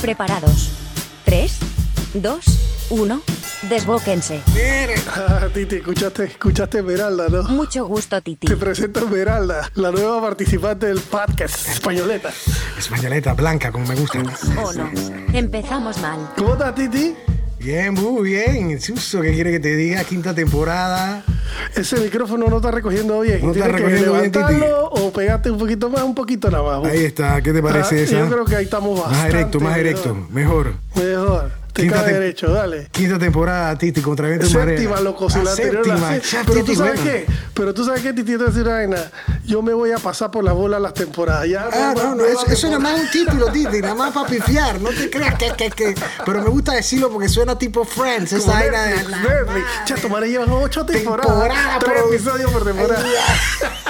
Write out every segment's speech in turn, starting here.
Preparados. 3, 2, 1. Desbóquense. Ah, Titi, escuchaste, escuchaste Esmeralda, ¿no? Mucho gusto, Titi. Te presento a Esmeralda, la nueva participante del podcast Españoleta. Españoleta, blanca, como me gusta. ¿O no? Empezamos mal. ¿Cómo estás, Titi? Bien, muy bien. Suso, ¿qué quiere que te diga? Quinta temporada. Ese micrófono no está recogiendo bien. No está Tienes que recogiendo bien, Titi. o pegarte un poquito más, un poquito nada más. Ahí está, ¿qué te Ah, parece esa? Yo creo que ahí estamos bastante. Más directo, más directo, mejor. Mejor. Te Quinta cae tem- derecho, dale. Quinta temporada, Titi, contra viento y marea. Séptima, loco, si la anterior la séptima. Pero tú sabes qué, pero tú sabes qué, Titi, te decir vaina. Yo me voy a pasar por la bola las temporadas. Ya, Ah, no, no, eso, es nada más un título, Titi, nada más para pifiar. No te creas que, que, que. Pero me gusta decirlo porque suena tipo Friends, esa vaina de. Netflix, tu madre llevan ocho temporadas. Temporada, tres episodios por temporada.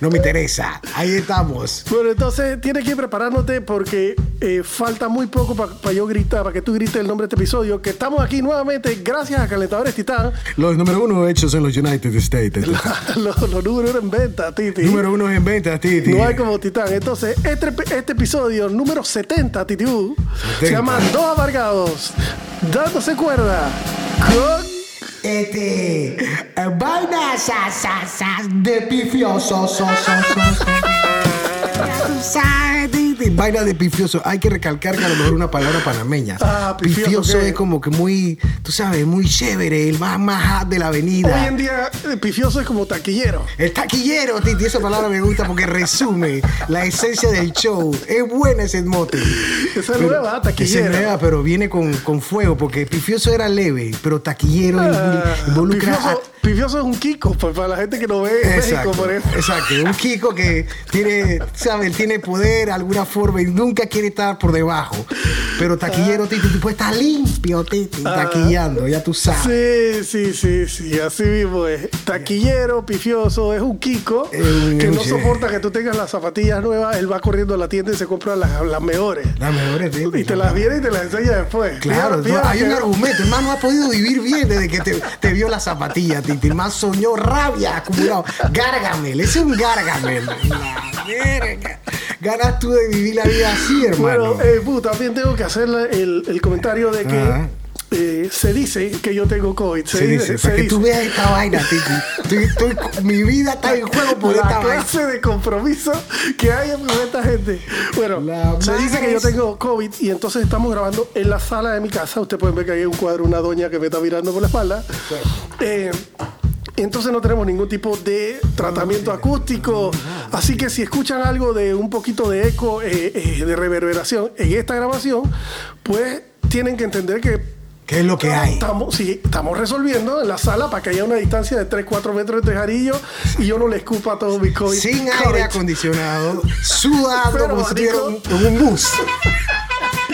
no me interesa. Ahí estamos. Bueno, entonces tienes que preparándote porque eh, falta muy poco para yo gritar, para que tú grites el nombre de este episodio. Que estamos aquí nuevamente gracias a Calentadores Titán, Los número uno hechos en los United States. los, los números uno en venta, Titi. Número uno en ventas, Titi. No hay como Titán. Entonces, este, este episodio número 70, Titi U, se 70. llama Dos Amargados, dándose cuerda con... Este. eh, Vaina sa, sa, sa, de pifioso. So, so, so, so. Sa, di. Vaina de pifioso. Hay que recalcar que a lo mejor una palabra panameña. Ah, pifioso, ¿qué? es como que muy, tú sabes, muy chévere, el más más de la avenida. Hoy en día, eh, pifioso es como taquillero. El taquillero, Titi, esa palabra me gusta porque resume la esencia del show. Es buena ese mote. Esa es nueva, Esa taquillero. es nueva, pero viene con, con fuego porque pifioso era leve, pero taquillero Ah, involucra. a- pifioso, es un Kiko, pues, para la gente que no ve en México, Exacto, por ejemplo. exacto. Un Kiko que tiene, ¿sabes? Tiene poder de alguna forma y nunca quiere estar por debajo. Pero taquillero, Titi, tú puedes estar limpio, Titi, taquillando, ya tú sabes. Sí, sí, sí, sí, así mismo es. Taquillero, pifioso, es un Kiko que no soporta que tú tengas las zapatillas nuevas, él va corriendo a la tienda y se compra las, las mejores. Las mejores, Titi. Y te las viene y te las enseña después. Claro, Mira, no, hay un argumento. El man no ha podido vivir bien desde que te, te vio la zapatilla, Titi. El man soñó rabia acumulado. Gargamel, ese es un Gargamel. Verga. Ganas tú de vivir la vida así, hermano. Bueno, eh, pu, también tengo que hacer el, el comentario de que Ajá. eh, se dice que yo tengo COVID. Se, se dice, dice, se para tú veas esta vaina, Titi. Estoy- estoy- mi vida está en juego por la esta vaina. clase de compromiso que hay con esta gente. Bueno, La se dice que yo tengo COVID y entonces estamos grabando en la sala de mi casa. Ustedes pueden ver que hay un cuadro, una doña que me está mirando por la espalda. Eh, entonces no tenemos ningún tipo de tratamiento acústico. Así que si escuchan algo de un poquito de eco, eh, eh, de reverberación en esta grabación, pues tienen que entender que ¿Qué es lo que hay? Estamos, sí, estamos resolviendo en la sala para que haya una distancia de 3-4 metros entre jarillos y yo no le escupa todo mi COVID. Sin aire acondicionado, sudando Pero, como si en un, bus.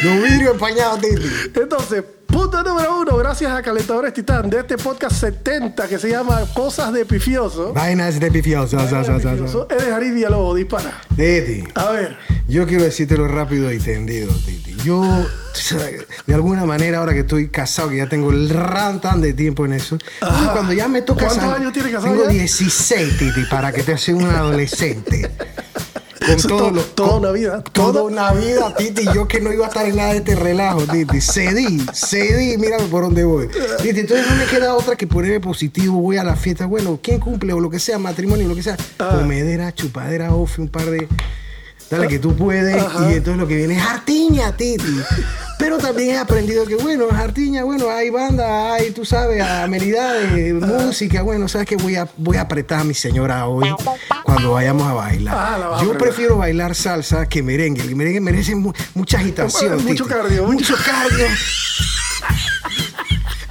Los vidrios empañados, Titi. Entonces, punto número uno, gracias a Calentadores Titán de este podcast 70 que se llama Cosas de Pifioso. Vainas de pifioso. sa, sa. Pifioso, Eres Jari Villalobos, dispara. Titi. A ver, Yo quiero decírtelo rápido y tendido, Titi. Yo, de alguna manera, ahora que estoy casado, que ya tengo el rantan de tiempo en eso, entonces cuando ya me toca ¿Cuántos años tienes casado Tengo ya? 16, Titi, para que te hagas un adolescente. Con todo to- lo- toda con- una vida, Toda toda- una vida, Titi. Yo que no iba a estar en nada de este relajo, Titi. Cedí, cedí, mírame por dónde voy. Titi, entonces no me queda otra que ponerme positivo. Voy a la fiesta. Bueno, ¿quién cumple o lo que sea, matrimonio, lo que sea? Ah. Comedera, chupadera, off, un par de. Dale que tú puedes. Ajá. Y entonces lo que viene es artiña, Titi. Pero también he aprendido que, bueno, en Artiña, bueno, hay banda, hay, tú sabes, amenidades, música. Bueno, sabes que voy a, voy a apretar a mi señora hoy cuando vayamos a bailar. Ah, a Yo prefiero bailar salsa que merengue. El merengue merece mu- mucha agitación. Mucho cardio, Mucho cardio.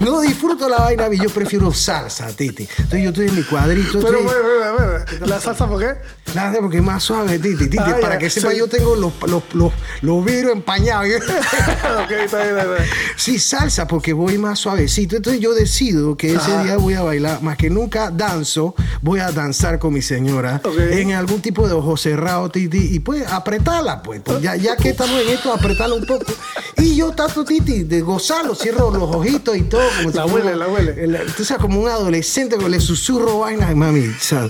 No disfruto la vaina, yo prefiero salsa, Titi. Entonces yo estoy en mi cuadrito. Pero, estoy- bueno, bueno, bueno, ¿la salsa por qué? Nada, porque es más suave, Titi. Titi, Ah, para ya, que sepa, sí. yo tengo los, los, los, los vidrios empañados. ok, está bien, está bien. Sí, salsa, porque voy más suavecito. Entonces yo decido que ese Ajá. día voy a bailar, más que nunca danzo, voy a danzar con mi señora Ok. en algún tipo de ojo cerrado, Titi, y pues apretarla, pues. pues, ya, ya que estamos en esto, apretarla un poco. Y yo trato, Titi, de gozarlo, cierro los ojitos y todo. Como La huele, la el- Tú sabes, como un adolescente que le susurro vaina. Mami, o sea, o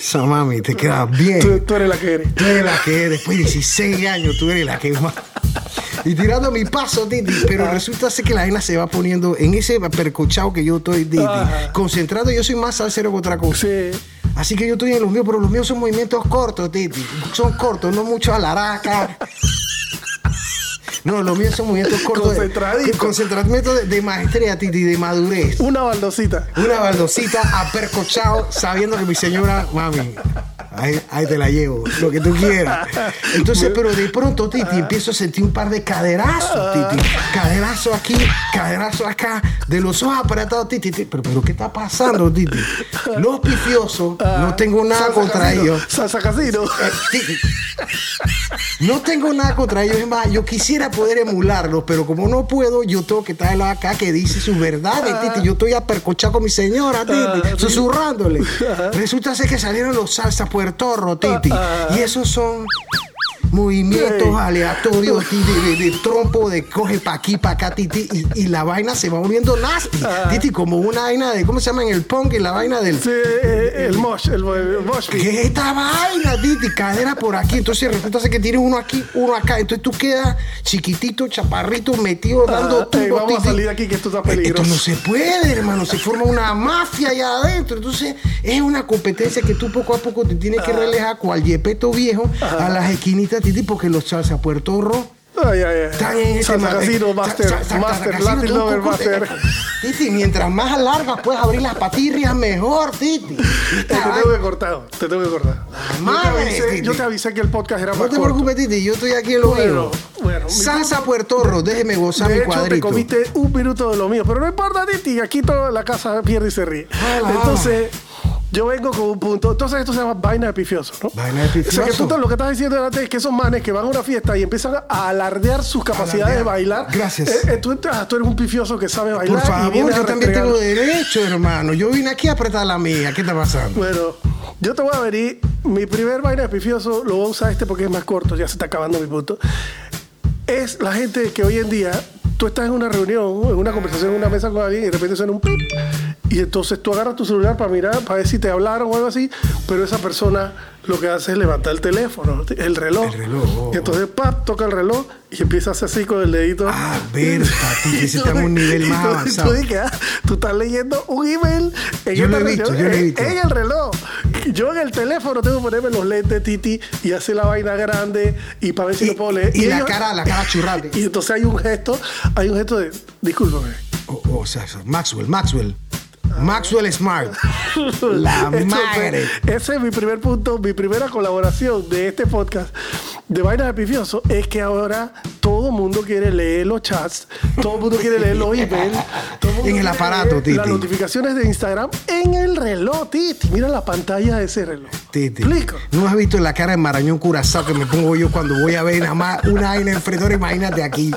sea, mami, te queda bien. Tú, tú eres la que eres. Tú eres la que eres, después de 16 años, tú eres la que más. Y tirando mi paso, Titi, pero resulta ser que la vaina se va poniendo en ese percochado que yo estoy, Titi, Ajá. concentrado. Yo soy más salsero que otra cosa. Sí. Así que yo estoy en los míos, pero los míos son movimientos cortos, Titi. Son cortos, no mucho a la araca. No, los míos son movimientos cortos. de- Concentradito. Concentramiento de, de maestría, Titi, de madurez. Una baldosita. Una baldosita apercochado, sabiendo que mi señora, mami, ahí, ahí te la llevo, lo que tú quieras. Entonces, pero de pronto, Titi, empiezo a sentir un par de caderazos, Titi. Caderazo aquí, caderazo acá, de los ojos apretados, Titi. Titi. Pero, pero, ¿qué está pasando, Titi? Los pifiosos, no tengo nada contra casino. ellos. Salsa casino. Eh, Titi, No tengo nada contra ellos, es más, yo quisiera poder emularlos, pero como no puedo, yo tengo que traerlo acá que dice sus verdades, Titi. Yo estoy apercochado con mi señora, Titi, Ah, susurrándole. Resulta ser que salieron los salsa puertorro, Titi. Ah, Y esos son movimientos aleatorios de, de trompo, de coge pa' aquí, pa' acá, Titi, y, y la vaina se va volviendo nasty, Ah. Titi, como una vaina de, ¿cómo se llama en el punk? En la vaina del... Sí, eh, el mosh, el, el mosh. ¿Qué es esta vaina, Titi? Cadera por aquí. Entonces resulta que tienes uno aquí, uno acá. Entonces tú quedas chiquitito, chaparrito, metido, dando Ah, ey, tubo, vamos a salir de aquí que esto está Esto peligroso. no se puede, hermano. Se forma una mafia allá adentro. Entonces es una competencia que tú poco a poco te tienes Ah. que relejar cual yepeto viejo a las esquinitas, Titi, porque los salsa Puerto Ay, ay, ay. están en ese casino, master, master, casino, Latin lover, master. Titi, mientras más largas puedes abrir las patirrias, mejor, Titi. Te tengo que cortar, te tengo que cortar. Te, madre, yo te avisé que el podcast era No más te corto. preocupes, Titi, yo estoy aquí en lo mío. bueno, Salsa punto- Puertorro, déjeme gozar De mi hecho, te cuadrito. comiste un minuto de lo mío, pero no importa, Titi, aquí toda la casa pierde y se ríe. Entonces, yo vengo con un punto. Entonces, esto se llama vaina de pifioso, ¿no? Vaina de O sea, que pifioso. tú lo que estás diciendo antes es que esos manes que van a una fiesta y empiezan a alardear sus capacidades de bailar. Gracias. eh, eh, tú, ah, tú eres un pifioso que sabe bailar. Por y favor, a yo también tengo derecho, hermano. Yo vine aquí a apretar la mía. ¿Qué está pasando? Bueno, yo te voy a venir. Mi primer vaina de pifioso lo voy a usar este porque es más corto, ya se está acabando mi punto. Es la gente que hoy en día tú estás en una reunión, en una conversación, en una mesa con alguien y de repente suena un pip. Y entonces tú agarras tu celular para mirar, para ver si te hablaron o algo así, pero esa persona lo que hace es levantar el teléfono, el reloj. El reloj, oh. Y entonces, pap, toca el reloj y empieza a hacer así con el dedito. Ah, Berta, Titi, ese está en un nivel más avanzado. Tú, ah, tú estás leyendo un email en, Yo lo he visto, yo lo he visto. en el reloj. Yo en el teléfono tengo que ponerme los lentes, Titi, y hacer la vaina grande y para ver si Y, lo puedo leer. y la ellos- cara, la cara churrate. Y entonces hay un gesto, hay un gesto de, discúlpame. O sea, Maxwell, Maxwell. Maxwell Smart. La madre. Ese es mi primer punto, mi primera colaboración de este podcast de Vainas de Pifioso es que ahora todo el mundo quiere leer los chats, todo el mundo quiere leer los emails. todo mundo En el aparato, Titi. Las notificaciones de Instagram en el reloj, Titi. Mira la pantalla de ese reloj. Titi. Explico. ¿No has visto la cara de Marañón Curazao que me pongo yo cuando voy a ver nada más una vaina enfrente? Ahora Imagínate aquí.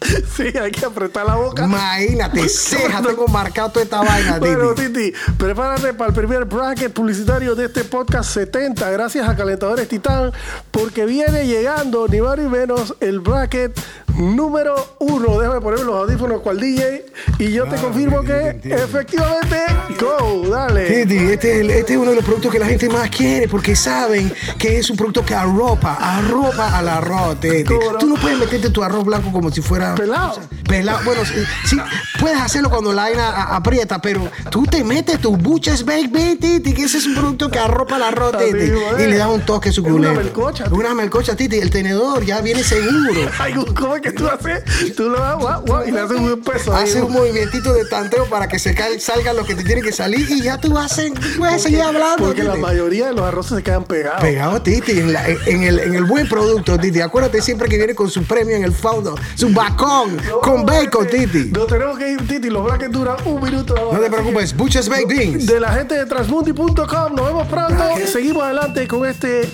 Sí, hay que apretar la boca. Imagínate, ceja, tengo marcado toda esta vaina, Bueno, Titi. Titi, prepárate para el primer bracket publicitario de este podcast 70, gracias a Calentadores Titán, porque viene llegando ni más ni menos el bracket número uno. Déjame ponerme los audífonos cual DJ y yo te confirmo Titi, que efectivamente, go, dale. Titi, este es, el- este es uno de los productos que la gente más quiere porque saben que es un producto que arropa, arropa al arroz, Titi. Tú no puedes meterte tu arroz blanco como si fuera... Pelado. Pelado. Bueno, sí, sí, puedes hacerlo cuando la vaina aprieta, pero tú te metes tus buches baby, Titi, que ese es un producto que arropa el arroz, Titi. Y le da un toque Es una suculento. melcocha. Una melcocha, Titi. El tenedor ya viene seguro. Ay, ¿Cómo es sabes que tú haces, tú lo das, guau, guau, y le haces un peso. ahí. Hace un movimientito de tanteo para que se salgan los que te tienen que salir y ya tú haces, puedes seguir hablando. Porque la mayoría de los arroces se quedan pegados. Pegado, Titi, en, la- el, en el buen producto, Titi. Acuérdate siempre que viene con su premio en el fondo, su bacon, con bacon, Titi. Nos tenemos que ir, Titi. Los brackets duran un minuto. No te preocupes, Butcher's Baked Beans. De la gente de transmundi.com. Nos vemos pronto. Seguimos adelante con este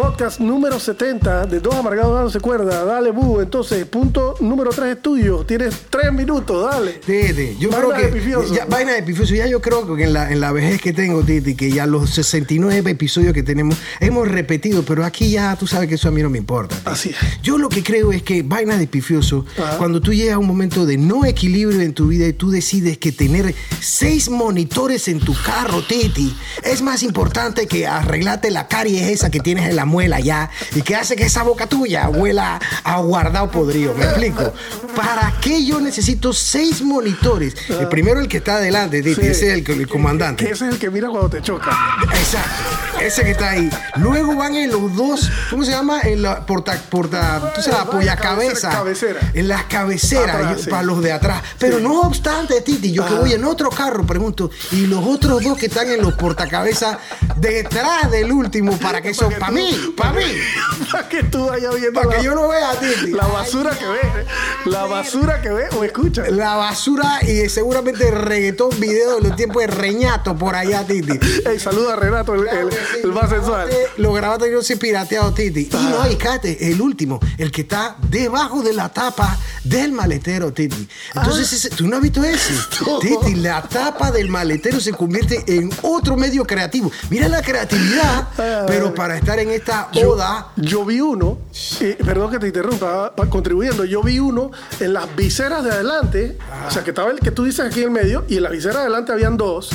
podcast número 70 de Dos Amargados Dándose Cuerda. Dale, Bu. Entonces, punto número 3 es tuyo. Tienes 3 minutos. Dale. Titi, yo Vaina creo de que. pifioso. ya, vaina de pifioso. Ya yo creo que en la, en la vejez que tengo, Titi, que ya los 69 episodios que tenemos hemos repetido, pero aquí ya tú sabes que eso a mí no me importa. Titi. Así es. Yo lo que creo es que vaina de pifioso, Ajá. cuando tú llegas a un momento de no equilibrio en tu vida y tú decides que tener seis monitores en tu carro, Titi, es más importante que arreglarte la caries esa que tienes en la muela ya y que hace que esa boca tuya huela a guardado podrido. ¿Me explico? ¿Para qué yo necesito seis monitores? El primero, el que está adelante, Titi, Sí. ese es el, el comandante. Que ese es el que mira cuando te choca. Exacto, ese que está ahí. Luego van en los dos, ¿cómo se llama? En la porta, porta, tú sabes, Vaya, apoya cabecera, cabeza. cabecera. En las cabeceras, Atrás, sí. para los de atrás. Pero Sí. no obstante, Titi, yo que voy en otro carro, pregunto, y los otros dos que están en los portacabezas detrás del último, para que eso, para tú- mí, para mí, Para que tú vayas viendo para la, que yo lo vea, Titi. la basura que ves. La basura que ves o escuchas. La basura y seguramente reggaetón video de los tiempos de reñato por allá, Titi. Ey, saluda a Renato, el, el, el más sensual. Lo grabaste y no se pirateado, Titi. Y no, y cállate, el último, el que está debajo de la tapa del maletero, Titi. Entonces, ese- ¿tú no has visto ese? Titi, la tapa del maletero se convierte en otro medio creativo. Mira la creatividad, pero para estar en esta Yo, oda. yo vi uno, eh, perdón que te interrumpa, pa- contribuyendo, yo vi uno en las viseras de adelante, o sea, que estaba el que tú dices aquí en el medio, y en las viseras de adelante habían dos,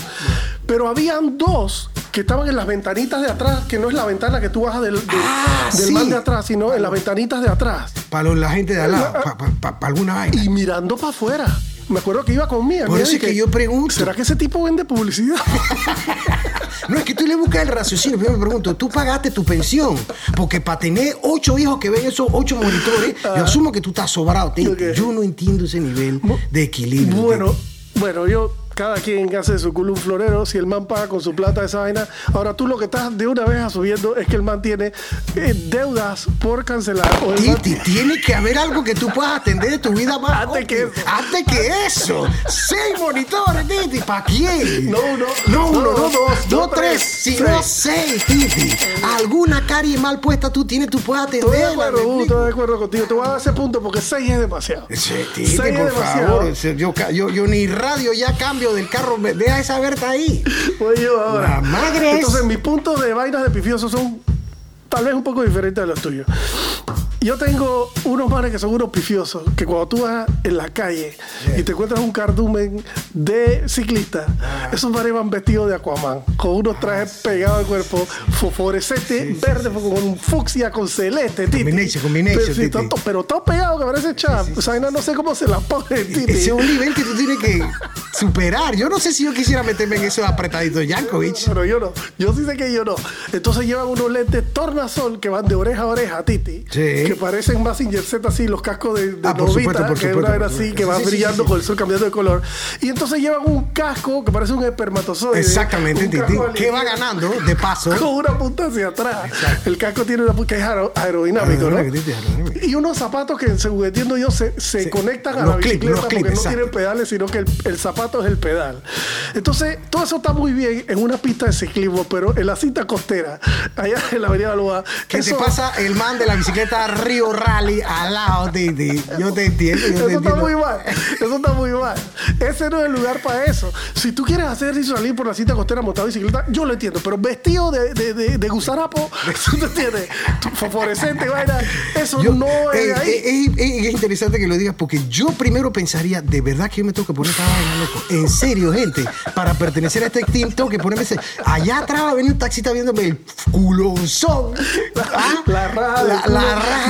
pero habían dos que estaban en las ventanitas de atrás, que no es la ventana que tú bajas del, del, Ah, del sí. man de atrás, sino en las ventanitas de atrás, Para la gente de al lado, para alguna vaina. y mirando para afuera. Me acuerdo que iba con mía. Por eso es que yo pregunto. ¿Será que ese tipo vende publicidad? No, es que tú le buscas el raciocinio. Yo me pregunto, tú pagaste tu pensión. Porque para tener ocho hijos que ven esos ocho monitores, yo asumo que tú estás sobrado. Titi. Ok. Yo no entiendo ese nivel de equilibrio. Bueno, bueno, yo, cada quien hace su culo un florero, si el man paga con su plata esa vaina. Ahora tú lo que estás de una vez asumiendo es que el man tiene eh, deudas por cancelar. O el man- Titi, tiene que haber algo que tú puedas atender de tu vida más. Antes que eso. Antes que eso. Seis monitores, Titi. ¿Para quién? No uno, No uno, no no dos, dos, no no tres, tres, sino seis. seis, Titi. Alguna carie mal puesta tú tienes, tú puedes Estoy de acuerdo, estoy de acuerdo contigo. Te voy a dar ese punto porque seis es demasiado. Sí, Seis Titi, es por demasiado. favor. Yo, yo ni radio ya cambio del carro. Deja esa Berta ahí. Voy yo ahora. La madre es- Entonces, mis puntos de vainas de pifiosos son tal vez un poco diferentes de los tuyos. Yo tengo unos manes que son unos pifiosos, que cuando tú vas en la calle y te encuentras un cardumen de ciclista, Ah. esos manes van vestidos de Aquaman, con unos trajes pegados al cuerpo, fosforescente, verde, con un fucsia, con celeste, titi. Combination, combination, pero, sí, titi. todo- pero todo pegado que parece chap. O sea, no, no sé cómo se la pone, titi. Ese es un nivel que tú tienes que superar. Yo no sé si yo quisiera meterme en esos apretaditos de Jankovic. Pero yo no. Yo sí sé que yo no. Entonces llevan unos lentes tornasol que van de oreja a oreja, Titi. Sí. Que parecen más Z así, los cascos de, de Ah, Novita, supuesto, que es supuesto, una era así, que va Sí, sí, sí, brillando sí. con el sol cambiando de color. Y entonces llevan un casco que parece un espermatozoide. Exactamente, un ¿Qué va ganando de paso? Con una punta hacia atrás. El casco tiene una punta que es aero- aerodinámico, ¿no? Y unos zapatos que, según entiendo yo, se, se conectan a la bicicleta porque no exacto. tienen pedales, sino que el, el zapato es el pedal. Entonces, todo eso está muy bien en una pista de ciclismo, pero en la cinta costera, allá en la Avenida Loa, Que te pasa el man de la bicicleta Río Rally al lado, Titi. Yo te entiendo, yo te Eso está entiendo. muy mal. Eso está muy mal. Ese no es el lugar para eso. Si tú quieres hacer y salir por la cinta costera montado bicicleta, yo lo entiendo. Pero vestido de, de, de, de gusarapo, ¿tú te entiendes? Fosforescente, vaina. Eso Yo- no es eh, ahí. eh, eh, es interesante que lo digas porque yo primero pensaría, de verdad que yo me tengo que poner esta vaina, loco. En serio, gente, para pertenecer a este team tengo que ponerme ese. Allá atrás va a venir un taxista viéndome el culonzón. ¿Ah? La La, la raja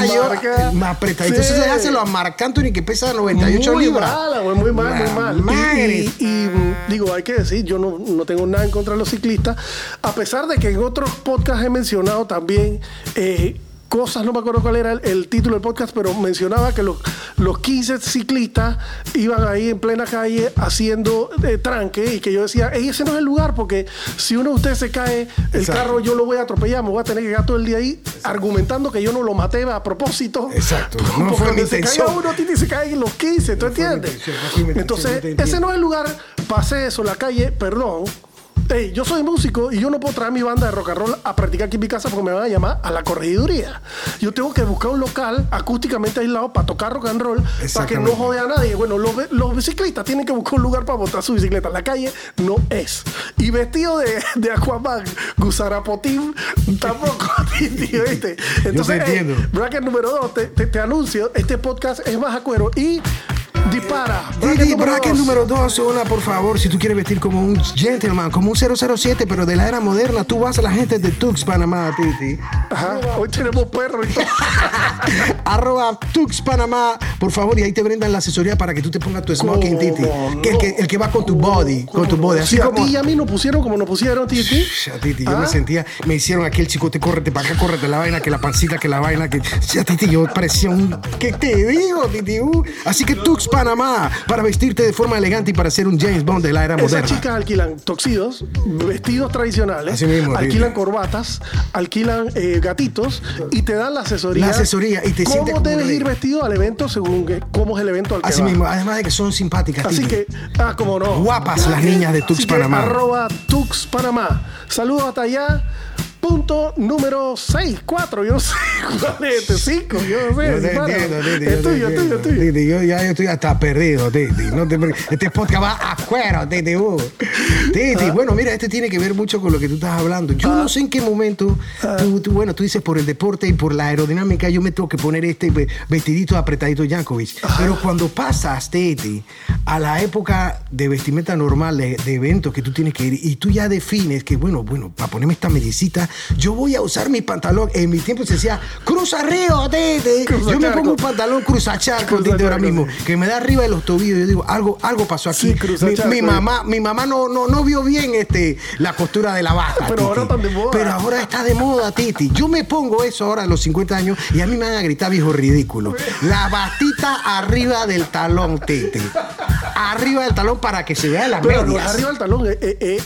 me apretadito. Sí. Entonces déjaselo a Marc Anthony que pesa 98 muy libras. mala, güey, muy mal, muy mal. madre. Y, y, digo, hay que decir, yo no, no tengo nada en contra de los ciclistas, a pesar de que en otros podcasts he mencionado también eh, cosas, no me acuerdo cuál era el, el título del podcast, pero mencionaba que los, los 15 ciclistas iban ahí en plena calle haciendo eh, tranque y que yo decía, "Ey, ese no es el lugar porque si uno de ustedes se cae, el Exacto. carro yo lo voy a atropellar, me voy a tener que quedar todo el día ahí argumentando que yo no lo maté a propósito. Exacto. No Porque fue mi donde se intención. caiga uno, Titi, se caen los 15, ¿tú No fue entiendes? no fue Entonces, ese no es el lugar, pasé eso, la calle, perdón. Ey, yo soy músico y yo no puedo traer mi banda de rock and roll a practicar aquí en mi casa porque me van a llamar a la corregiduría. Yo tengo que buscar un local acústicamente aislado para tocar rock and roll para que no jode a nadie. Bueno, los, los biciclistas tienen que buscar un lugar para botar su bicicleta. La calle no es. Y vestido de, de Aquaman, Gusarapotín, tampoco. Entonces, entiendo. bracket número dos, te, te- te anuncio, este podcast es más a cuero y dispara. Titi, bracket dos. número 2, hola, por favor, si tú quieres vestir como un gentleman, como un 007, pero de la era moderna, tú vas a la gente de Tux Panamá, Titi. Ajá, hoy tenemos perro y todo. Arroba Tux Panamá, por favor, y ahí te brindan la asesoría para que tú te pongas tu smoking, Titi. ¿Cómo Que el, que, el que va con tu body, con tu body. Así Si a como... ti y a mí nos pusieron como nos pusieron, Titi. Ya, Titi, yo ¿Ah? me sentía, me hicieron aquel chicote, córrete para acá, córrete la vaina, que la pancita, que la vaina, que. Ya, Titi, yo parecía un. ¿Qué te digo, Titi? Uh, Así que Tux Panamá, para vestirte de forma elegante y para ser un James Bond de la era Esas moderna. chicas alquilan toxidos, vestidos tradicionales, Así mismo, alquilan corbatas, alquilan eh, gatitos y te dan la asesoría. La asesoría y te ¿Cómo como debes ir vestido al evento según que- cómo es el evento al que Así mismo, además de que son simpáticas, Así que, ah, como no. Guapas las niñas de Tux Así que, Panamá. Arroba Tux Panamá. Saludos hasta allá. Punto número 6, 4, yo no sé cuál es este, 5, yo no sé. Yo te dispara. entiendo, Titi. Es tuyo, es tuyo, es tuyo. Titi, yo ya yo estoy hasta perdido, Titi. No te este podcast va a cuero, Titi. uh. Ah. Titi, bueno, mira, este tiene que ver mucho con lo que tú estás hablando. Yo no sé en qué momento, Ah. tú, tú, bueno, tú dices por el deporte y por la aerodinámica, yo me tengo que poner este ve- vestidito apretadito Jankovic. Pero cuando pasas, Titi, a la época de vestimenta normal, de, de eventos que tú tienes que ir, y tú ya defines que, bueno, bueno, para ponerme esta medicita, yo voy a usar mi pantalón. En mi tiempo se decía, cruza río, Titi. Cruza Yo me pongo un pantalón cruzacharco, Cruza Titi, ahora mismo, que me da arriba de los tobillos. Yo digo, algo, algo pasó aquí. Sí, cruza mi, charco, mi eh. mamá, mi mamá no, no, no vio bien este, la costura de la bata. Pero ahora están de moda. Pero ahora está de moda, Titi. Yo me pongo eso ahora a los 50 años y a mí me van a gritar viejo ridículo. La batita arriba del talón, Titi. Arriba del talón para que se vea las Pero medias. arriba del talón. eh, eh, eh,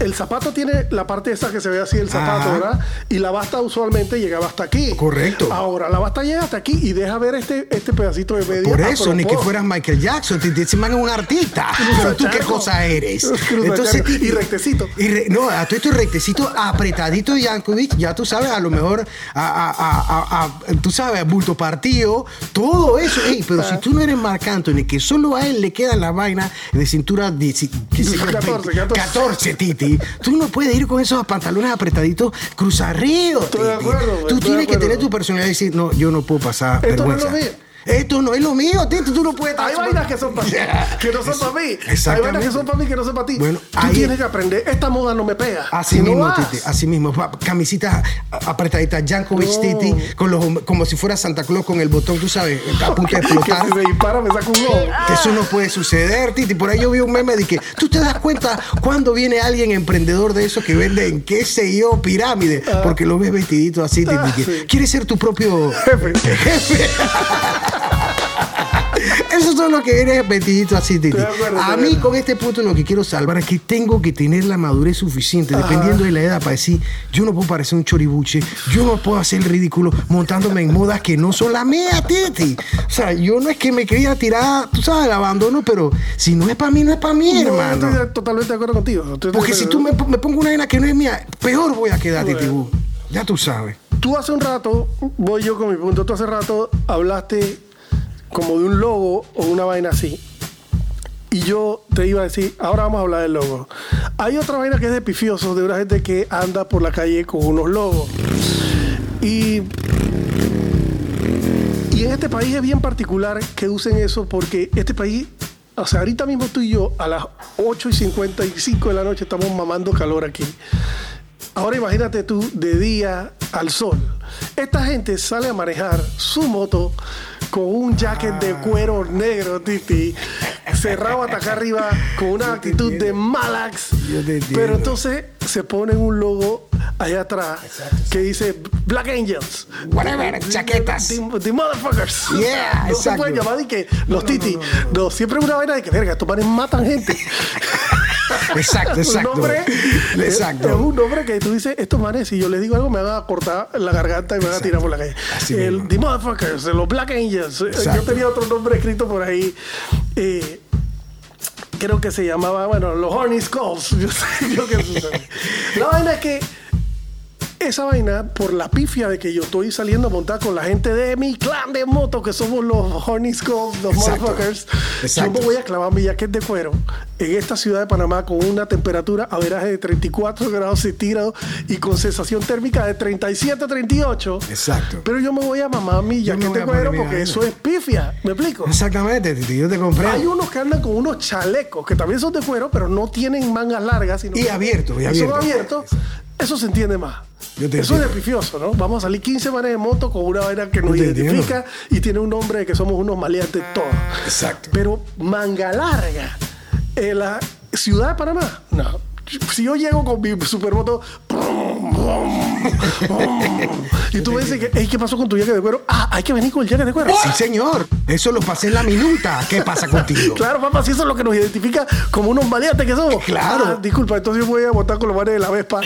el zapato tiene la parte esa que se ve así, el zapato, Ajá. ¿verdad? Y la basta usualmente llegaba hasta aquí. Correcto. Ahora, la basta llega hasta aquí y deja ver este, este pedacito de media. Por eso, ni que fueras Michael Jackson, te man es un artista. Pero tú qué cosa eres. Charco. Y rectecito. y re- no, a todo esto rectecito, apretadito Yankovic, ya tú sabes, a lo mejor, a, a- tú sabes, bulto partido, todo eso. Ey, pero si tú no eres Marc Anthony, que solo a él le quedan las vainas de cintura 10, qué sé yo, 14, 20, 14, Tú no puedes ir con esos pantalones apretaditos cruzarríos, Estoy de Titi. acuerdo, Tú tienes que tener tu personalidad y decir, no, yo no puedo pasar Esto vergüenza. Esto no es lo mío, Tito, tú no puedes estar Hay vainas que son para mí, que no son para mí. Hay vainas que son para mí, que no son para ti. Bueno, Tú ahí- tienes que aprender. Esta moda no me pega. Así Si mismo, Titi, así mismo. Camisitas apretaditas, Jankovic No. Titi, con los, como si fuera Santa Claus con el botón, tú sabes, a punto de Que explotar. si se dispara me saca un ojo. Que eso no puede suceder, Titi. Por ahí yo vi un meme de que tú te das cuenta cuando viene alguien emprendedor de esos que venden, qué sé yo, pirámide, porque lo ves vestidito así, Titi. Ah, que sí. Quieres ser tu propio Jefe. jefe. Esos son los que vienen vestiditos así, Titi. A mí con este punto lo que quiero salvar es que tengo que tener la madurez suficiente, dependiendo de la edad, para decir, yo no puedo parecer un choribuche, yo no puedo hacer el ridículo montándome en modas que no son las mías, Titi. O sea, yo no es que me quería tirar, tú sabes, el abandono, pero si no es para mí, no es para mí, No, hermano. estoy totalmente de acuerdo contigo. Estoy Porque si tú me, me pongo una vaina que no es mía, peor voy a quedar, Titi. Ya tú sabes. Tú hace un rato, voy yo con mi punto, tú hace rato hablaste como de un logo o una vaina así. Y yo te iba a decir, ahora vamos a hablar del logo. Hay otra vaina que es de pifiosos, de una gente que anda por la calle con unos logos. Y, y en este país es bien particular que usen eso porque este país, o sea, ahorita mismo tú y yo a las 8 y 55 de la noche estamos mamando calor aquí. Ahora imagínate tú de día al sol. Esta gente sale a manejar su moto con un jacket de cuero negro, Titi, cerrado hasta acá arriba, con una actitud de Malax. Pero entonces se ponen un logo allá atrás que dice Black Angels. Whatever, chaquetas. The, the motherfuckers. Yeah, no se exacto. pueden llamar y que los titi. No, siempre es una vaina de que, verga, estos manes matan gente. Exacto, exacto. Un nombre, Exacto. Es, es un nombre que tú dices, estos manes, si yo les digo algo, me van a cortar la garganta y me van a tirar por la calle. Así el, mismo. The Motherfuckers, los Black Angels. Yo tenía otro nombre escrito por ahí. eh, creo que se llamaba, bueno, los Horny Skulls. Yo sé, yo qué sé. La vaina es que esa vaina, por la pifia de que yo estoy saliendo a montar con la gente de mi clan de moto, que somos los Horny Skulls, los Exacto. motherfuckers, Exacto. yo me voy a clavar mi jacket de cuero en esta ciudad de Panamá con una temperatura a veraje de 34 grados centígrados y con sensación térmica de 37, 38. Exacto. Pero yo me voy a mamar mi voy de cuero porque eso es pifia. ¿Me explico? Exactamente, Titi, yo te comprendo. Hay unos que andan con unos chalecos que también son de cuero, pero no tienen mangas largas. Sino Y abiertos, y son abiertos. abiertos. Eso se entiende más. Yo te Eso es de entiendo. pifioso, ¿no? Vamos a salir 15 manes de moto con una vaina que nos identifica y tiene un nombre de que somos unos maleantes todos. Exacto. Pero manga larga en la ciudad de Panamá, no. Si yo llego con mi supermoto y tú me dices que, "Ey, ¿qué pasó con tu jacket de cuero? Ah, hay que venir con el jacket de cuero. Sí, señor. Eso lo pasé en la minuta. ¿Qué pasa contigo? Claro, papá, si eso es lo que nos identifica como unos maleantes que somos. Claro. Ah, disculpa, entonces yo voy a votar con los manes de la Vespa.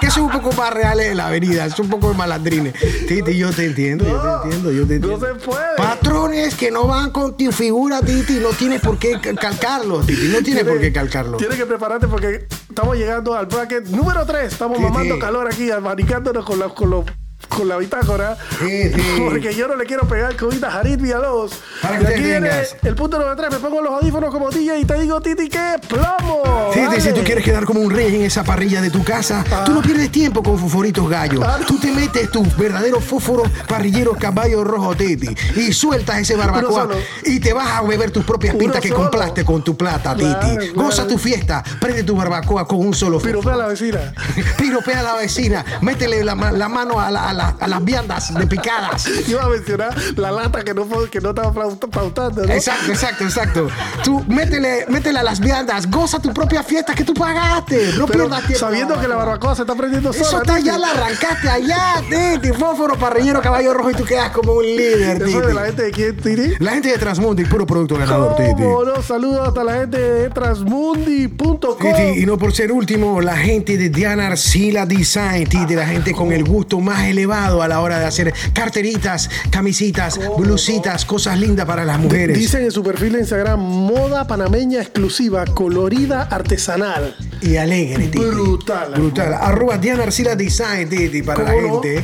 Que son un poco más reales de la avenida, son un poco malandrines. Titi, yo te entiendo, yo te entiendo, yo te No entiendo. se puede. Patrones que no van con tu figura, Titi, no tienes por qué ca- calcarlos, Titi, no tienes por qué calcarlo. Tienes que prepararte porque estamos llegando al bracket número 3. Estamos mamando calor aquí, abanicándonos con la, con los- con la bitácora. Sí, sí. Porque yo no le quiero pegar COVID a Jarit Villalobos. Para y aquí viene el punto número 3. Me pongo los audífonos como DJ y te digo, Titi, que plomo. Titi, si tú quieres quedar como un rey en esa parrilla de tu casa, tú no pierdes tiempo con fosforitos gallo. Ah, no. Tú te metes tu verdadero fósforo parrillero caballo rojo, Titi, y sueltas ese barbacoa y te vas a beber tus propias pintas que compraste con tu plata, Claro, Titi. Goza claro. tu fiesta, prende tu barbacoa con un solo Piropea fósforo. a la vecina. Piropea a la vecina, métele la, la mano a, la- a la- a las viandas de picadas. Iba a mencionar la lata que no, fue- que no estaba paut- pautando, ¿no? Exacto, exacto, exacto. Tú métele, métele a las viandas, goza tu propia fiesta que tú pagaste. No Pero pierdas tiempo. sabiendo que la barbacoa se está prendiendo sola. Eso está, ya la arrancaste allá, Titi. Fósforo, parrillero, caballo rojo y tú quedas como un líder, Eso es de la gente de quién, Titi. La gente de Transmundi, puro producto ganador, Titi. ¿Cómo no? Saludos hasta la gente de transmundi.com. Titi, y no por ser último, la gente de Diana Arcila Design, Titi, la gente con el gusto más elevado a la hora de hacer carteritas, camisitas, blusitas, cosas lindas para las mujeres. Dicen en su perfil de Instagram, moda panameña exclusiva, colorida, artesanal. y alegre, Titi. Brutal. Brutal. Arroba Diana Arcila Design, Titi, para la gente.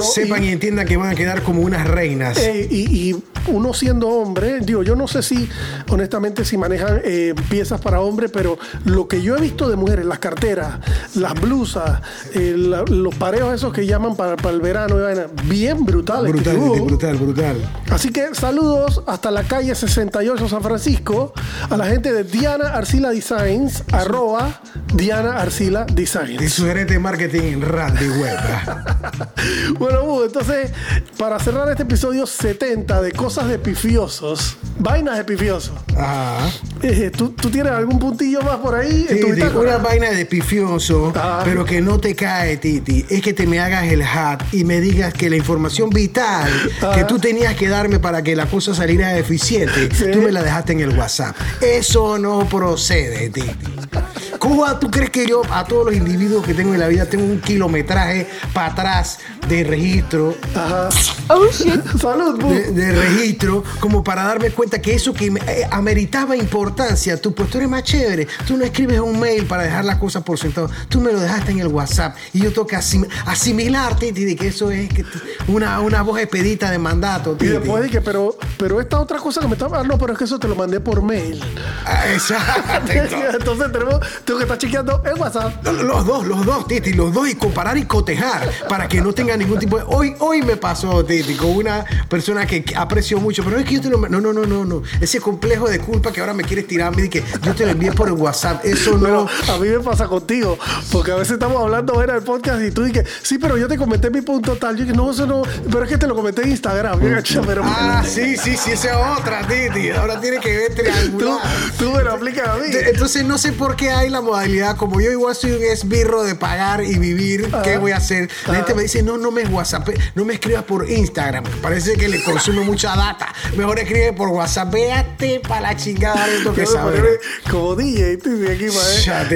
Sepan y, Y- entiendan que van a quedar como unas reinas. Eh, y, y uno siendo hombre, digo, yo no sé si, honestamente, si manejan eh, piezas para hombre, pero lo que yo he visto de mujeres, las carteras, las blusas, eh, la- los pareos esos que llaman para, para el verano, y bien brutales. brutal. Titi, brutal, brutal. Así que saludos hasta la calle 68 San Francisco a la gente de Diana Arcila Designs, arroba Diana Arcila Y Designs. su gerente de marketing, Randy Web. Bueno, Hugo, entonces, para cerrar este episodio 70 de cosas de pifiosos, vainas de pifiosos, Ajá. eh, ¿tú, tú tienes algún puntillo más por ahí en tu Titi, bitácora? una vaina de pifioso, Ah. pero que no te cae, Titi, es que te me hagas el hat y me digas que la información vital Ah. que tú tenías que darme para que la cosa saliera eficiente, Sí. tú me la dejaste en el WhatsApp. Eso no procede, Titi. ¿Cómo tú crees que yo, a todos los individuos que tengo en la vida, tengo un kilometraje para atrás de registro? Ajá. Salud, Bu. de, de registro, como para darme cuenta que eso que eh, ameritaba importancia, tú pues tú eres más chévere, tú no escribes un mail para dejar las cosas por sentado, tú me lo dejaste en el WhatsApp y yo tengo que asim- asimilar, Titi, de que eso es que una, una voz expedita de mandato, Y Titi. después dije, pero, pero esta otra cosa que me estaba. Ah, no, pero es que eso te lo mandé por mail. Ah, exacto. Entonces tenemos, tengo que estar chequeando el WhatsApp. Los dos, los dos, Titi, los dos y comparar y cotejar para que no tenga ningún tipo de... Hoy, hoy me pasó, Titi, con una persona que aprecio mucho, pero es que yo te lo... No, no, no, no, no. Ese complejo de culpa que ahora me quieres tirarme y que yo te lo envié por el WhatsApp, eso no... Pero a mí me pasa contigo, porque a veces estamos hablando fuera del podcast y tú dices, sí, pero yo te comenté mi punto tal. Yo dije, no, eso no, pero es que te lo comenté en Instagram. Yo dije, pero Ah, sí, sí, sí, esa es otra, Titi. Ahora tiene que ver tú, triangular. tú me lo aplicas a mí. Entonces no sé por qué hay la modalidad, como yo igual soy un esbirro de pagar y vivir, ¿qué voy a hacer? La gente me dice, no, no me WhatsApp, no me escribas por Instagram. Parece que le consume mucha data. Mejor escribe por WhatsApp. Véate para la chingada de esto que sabes. Como DJ, de aquí para.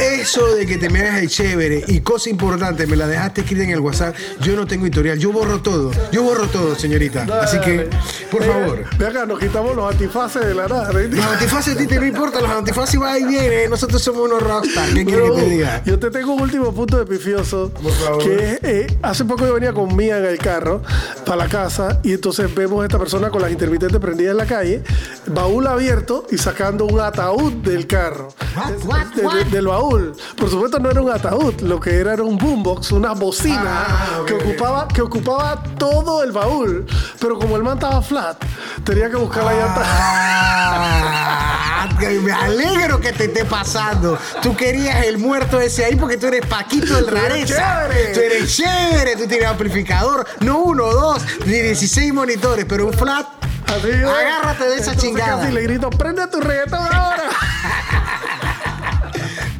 Eso de que te me hagas el chévere y cosa importante, me la dejaste escrita en el WhatsApp. Yo no tengo historial, yo borro todo. Yo borro todo, señorita. Así que, por favor. Acá, nos quitamos los antifaces de la nada. Los antifaces a ti te no importa, los antifaces va y viene. Nosotros somos unos rockstar. ¿Qué quieres que te diga? Yo te tengo un último punto de pifioso. Por favor. Que es, eh, hace poco yo venía con Mía en el carro para la casa y entonces vemos a esta persona con las intermitentes prendidas en la calle, baúl abierto y sacando un ataúd del carro. What, Es- what, de- de- what? del baúl. Por supuesto no era un ataúd, lo que era era un boombox, una bocina Ah, que, ocupaba, que ocupaba todo el baúl. Pero como el man estaba flat, tenía que buscar la llanta. Ah, me alegro que te esté pasando. Tú querías el muerto ese ahí porque tú eres Paquito el rareza. Tú eres chévere, tú tienes amplificador, no uno, dos, ni 16 monitores, pero un flat. Así. Agárrate de esa Entonces chingada. Casi le grito, prende tu reggaetón ahora.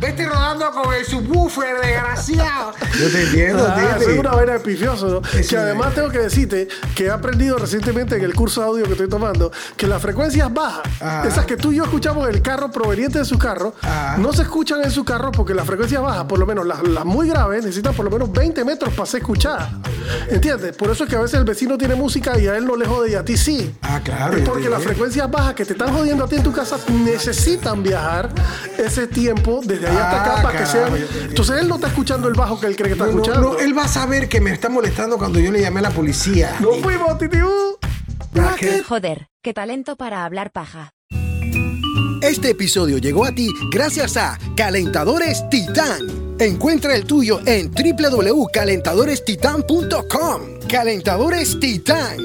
Vete rodando con el subwoofer, desgraciado. Yo te entiendo, Ah, eso es una vaina de pifioso, ¿no? Es que una además tengo que decirte que he aprendido recientemente en el curso de audio que estoy tomando que las frecuencias bajas, Ajá. esas que tú y yo escuchamos en el carro proveniente de su carro, Ajá. no se escuchan en su carro porque las frecuencias bajas, por lo menos las, las muy graves, necesitan por lo menos 20 metros para ser escuchadas. ¿Entiendes? Por eso es que a veces el vecino tiene música y a él no le jode y a ti sí. Ah, claro, Es porque las frecuencias bajas que te están jodiendo a ti en tu casa necesitan viajar ese tiempo desde ahí hasta acá Ah, para que sean. Entonces él no está escuchando el bajo que él cree que está No, no, escuchando. no, él va a saber que me está molestando cuando yo le llamé a la policía. ¡Nos fuimos, titibú! ¿qué? Joder, qué talento para hablar paja. Este episodio llegó a ti gracias a Calentadores Titán. Encuentra el tuyo en www.calentadorestitan.com. Calentadores Titán.